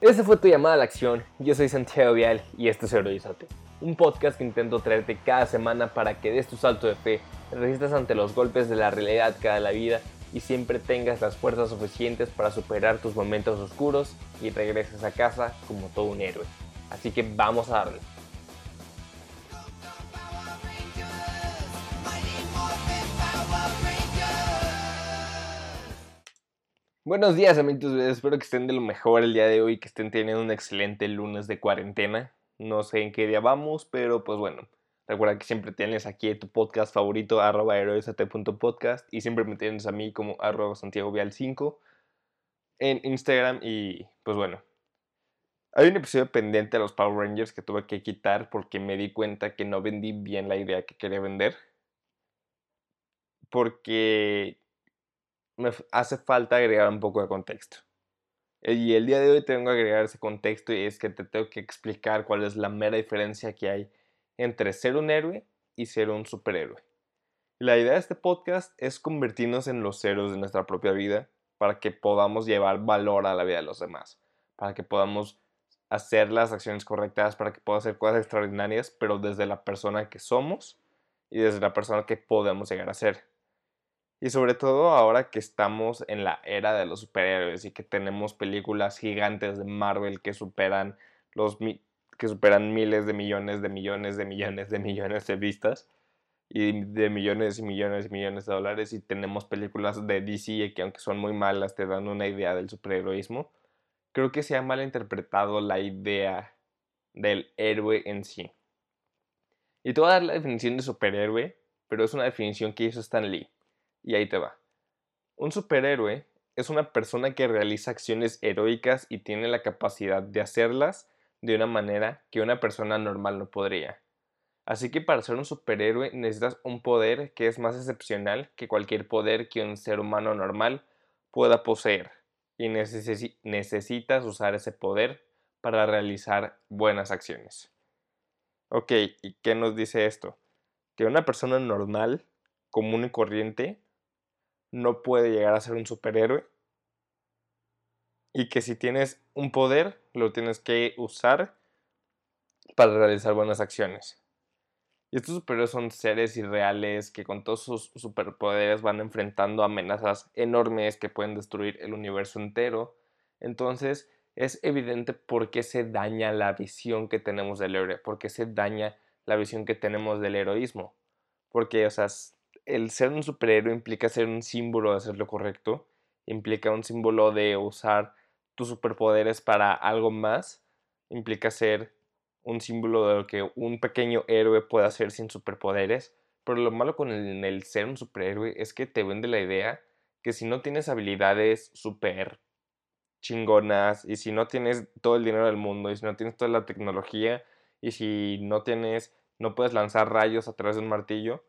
Esa fue tu llamada a la acción. Yo soy Santiago Vial y esto es Heroízate, un podcast que intento traerte cada semana para que des tu salto de fe, resistas ante los golpes de la realidad cada la vida y siempre tengas las fuerzas suficientes para superar tus momentos oscuros y regreses a casa como todo un héroe. Así que vamos a darle. Buenos días amigos, espero que estén de lo mejor el día de hoy, que estén teniendo un excelente lunes de cuarentena. No sé en qué día vamos, pero pues bueno, recuerda que siempre tienes aquí tu podcast favorito, arroba heroesat.podcast y siempre me tienes a mí como arroba Santiago Vial 5 en Instagram y pues bueno. Hay un episodio pendiente de los Power Rangers que tuve que quitar porque me di cuenta que no vendí bien la idea que quería vender. Porque me hace falta agregar un poco de contexto. Y el día de hoy tengo que agregar ese contexto y es que te tengo que explicar cuál es la mera diferencia que hay entre ser un héroe y ser un superhéroe. La idea de este podcast es convertirnos en los héroes de nuestra propia vida para que podamos llevar valor a la vida de los demás, para que podamos hacer las acciones correctas, para que podamos hacer cosas extraordinarias, pero desde la persona que somos y desde la persona que podemos llegar a ser. Y sobre todo ahora que estamos en la era de los superhéroes y que tenemos películas gigantes de Marvel que superan los que superan miles de millones de millones de millones de millones de vistas y de millones y millones y millones de dólares y tenemos películas de DC que aunque son muy malas te dan una idea del superheroísmo. Creo que se ha malinterpretado la idea del héroe en sí. Y te voy a dar la definición de superhéroe, pero es una definición que hizo Stan Lee. Y ahí te va. Un superhéroe es una persona que realiza acciones heroicas y tiene la capacidad de hacerlas de una manera que una persona normal no podría. Así que para ser un superhéroe necesitas un poder que es más excepcional que cualquier poder que un ser humano normal pueda poseer. Y necesitas usar ese poder para realizar buenas acciones. Ok, ¿y qué nos dice esto? Que una persona normal, común y corriente, no puede llegar a ser un superhéroe. Y que si tienes un poder, lo tienes que usar para realizar buenas acciones. Y estos superhéroes son seres irreales que con todos sus superpoderes van enfrentando amenazas enormes que pueden destruir el universo entero. Entonces es evidente por qué se daña la visión que tenemos del héroe, por qué se daña la visión que tenemos del heroísmo. Porque, o sea, el ser un superhéroe implica ser un símbolo de hacer lo correcto, implica un símbolo de usar tus superpoderes para algo más, implica ser un símbolo de lo que un pequeño héroe puede hacer sin superpoderes, pero lo malo con el, ser un superhéroe es que te vende la idea que si no tienes habilidades super chingonas y si no tienes todo el dinero del mundo y si no tienes toda la tecnología y si no tienes no puedes lanzar rayos a través de un martillo,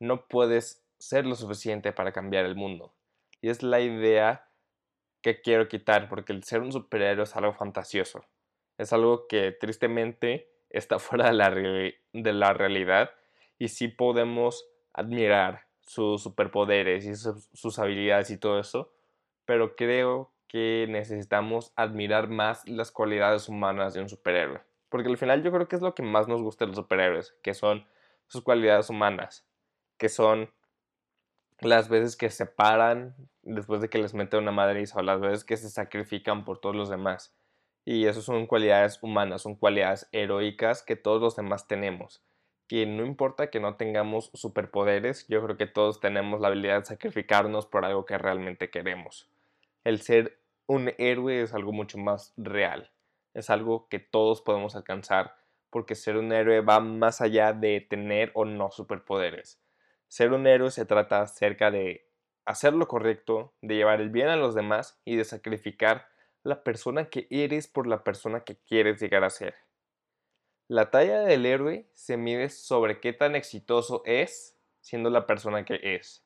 no puedes ser lo suficiente para cambiar el mundo. Y es la idea que quiero quitar, porque el ser un superhéroe es algo fantasioso. Es algo que tristemente está fuera de la, de la realidad y sí podemos admirar sus superpoderes y sus habilidades y todo eso, pero creo que necesitamos admirar más las cualidades humanas de un superhéroe. Porque al final yo creo que es lo que más nos gusta de los superhéroes, que son sus cualidades humanas que son las veces que se paran después de que les mete una madriza o las veces que se sacrifican por todos los demás. Y eso son cualidades humanas, son cualidades heroicas que todos los demás tenemos. Que no importa que no tengamos superpoderes, yo creo que todos tenemos la habilidad de sacrificarnos por algo que realmente queremos. El ser un héroe es algo mucho más real. Es algo que todos podemos alcanzar porque ser un héroe va más allá de tener o no superpoderes ser un héroe se trata acerca de hacer lo correcto, de llevar el bien a los demás y de sacrificar la persona que eres por la persona que quieres llegar a ser. La talla del héroe se mide sobre qué tan exitoso es siendo la persona que es.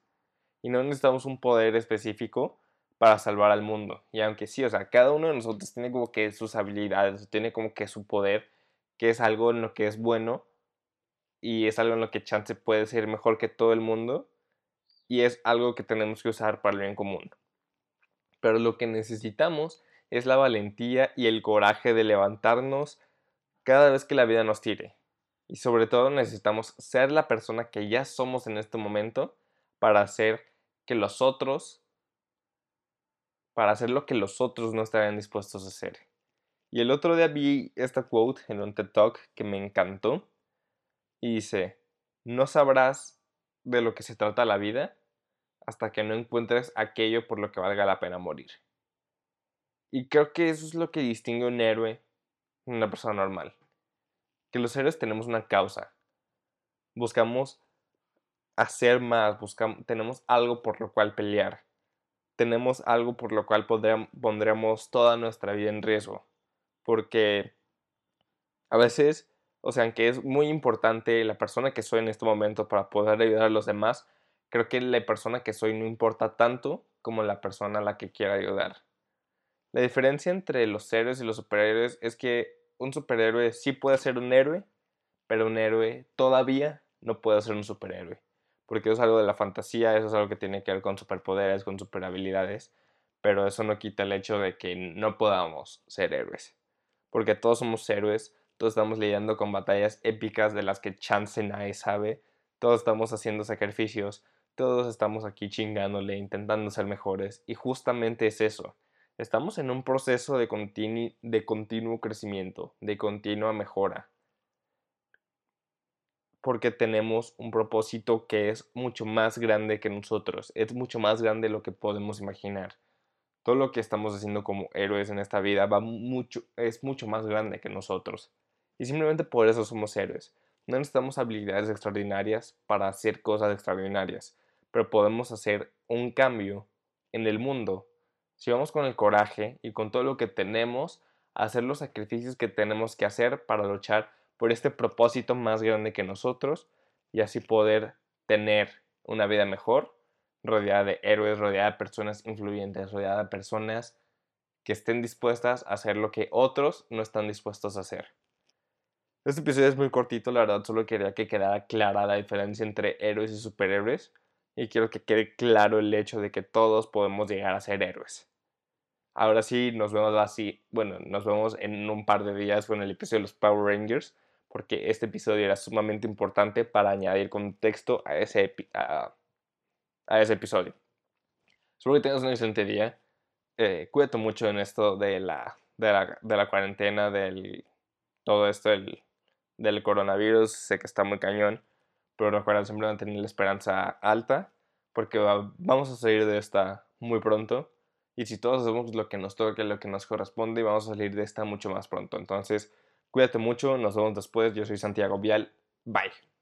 Y no necesitamos un poder específico para salvar al mundo. Y aunque sí, o sea, cada uno de nosotros tiene como que sus habilidades, tiene como que su poder, que es algo en lo que es bueno, y es algo en lo que Chance puede ser mejor que todo el mundo y es algo que tenemos que usar para el bien común. Pero lo que necesitamos es la valentía y el coraje de levantarnos cada vez que la vida nos tire. Y sobre todo necesitamos ser la persona que ya somos en este momento para hacer que los otros, para hacer lo que los otros no estarían dispuestos a hacer. Y el otro día vi esta quote en un TED Talk que me encantó y dice, no sabrás de lo que se trata la vida hasta que no encuentres aquello por lo que valga la pena morir. Y creo que eso es lo que distingue a un héroe de una persona normal. Que los héroes tenemos una causa. Buscamos hacer más, buscamos, tenemos algo por lo cual pelear. Tenemos algo por lo cual pondremos toda nuestra vida en riesgo. Porque a veces, o sea, aunque es muy importante la persona que soy en este momento para poder ayudar a los demás, creo que la persona que soy no importa tanto como la persona a la que quiera ayudar. La diferencia entre los héroes y los superhéroes es que un superhéroe sí puede ser un héroe, pero un héroe todavía no puede ser un superhéroe. Porque eso es algo de la fantasía, eso es algo que tiene que ver con superpoderes, con superhabilidades, pero eso no quita el hecho de que no podamos ser héroes. Porque todos somos héroes, todos estamos lidiando con batallas épicas de las que chance nadie sabe, todos estamos haciendo sacrificios, todos estamos aquí chingándole, intentando ser mejores, y justamente es eso. Estamos en un proceso de, de continuo crecimiento, de continua mejora, porque tenemos un propósito que es mucho más grande que nosotros, es mucho más grande de lo que podemos imaginar. Todo lo que estamos haciendo como héroes en esta vida va mucho, es mucho más grande que nosotros. Y simplemente por eso somos héroes. No necesitamos habilidades extraordinarias para hacer cosas extraordinarias pero podemos hacer un cambio en el mundo. Si vamos con el coraje y con todo lo que tenemos, hacer los sacrificios que tenemos que hacer para luchar por este propósito más grande que nosotros y así poder tener una vida mejor, rodeada de héroes, rodeada de personas influyentes, rodeada de personas que estén dispuestas a hacer lo que otros no están dispuestos a hacer. Este episodio es muy cortito, la verdad solo quería que quedara clara la diferencia entre héroes y superhéroes y quiero que quede claro el hecho de que todos podemos llegar a ser héroes. Ahora sí, nos vemos así, bueno, nos vemos en un par de días con el episodio de los Power Rangers, porque este episodio era sumamente importante para añadir contexto a ese, a, ese episodio. Espero que tengas un excelente día. Eh, cuídate mucho en esto de la, de la, de la cuarentena, del todo esto del, del coronavirus. Sé que está muy cañón pero recuerda siempre mantener la esperanza alta, porque vamos a salir de esta muy pronto. Y si todos hacemos lo que nos toca, lo que nos corresponde, vamos a salir de esta mucho más pronto. Entonces, cuídate mucho, nos vemos después. Yo soy Santiago Vial. Bye.